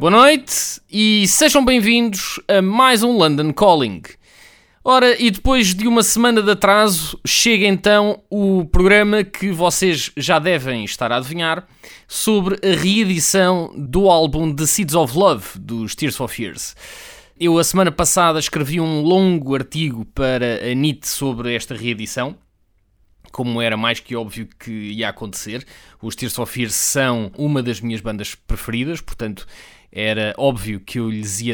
Boa noite e sejam bem-vindos a mais um London Calling. Ora, e depois de uma semana de atraso, chega então o programa que vocês já devem estar a adivinhar sobre a reedição do álbum The Seeds of Love dos Tears for Fears. Eu, a semana passada, escrevi um longo artigo para a NIT sobre esta reedição como era mais que óbvio que ia acontecer. Os Tears for Fears são uma das minhas bandas preferidas, portanto era óbvio que eu lhes ia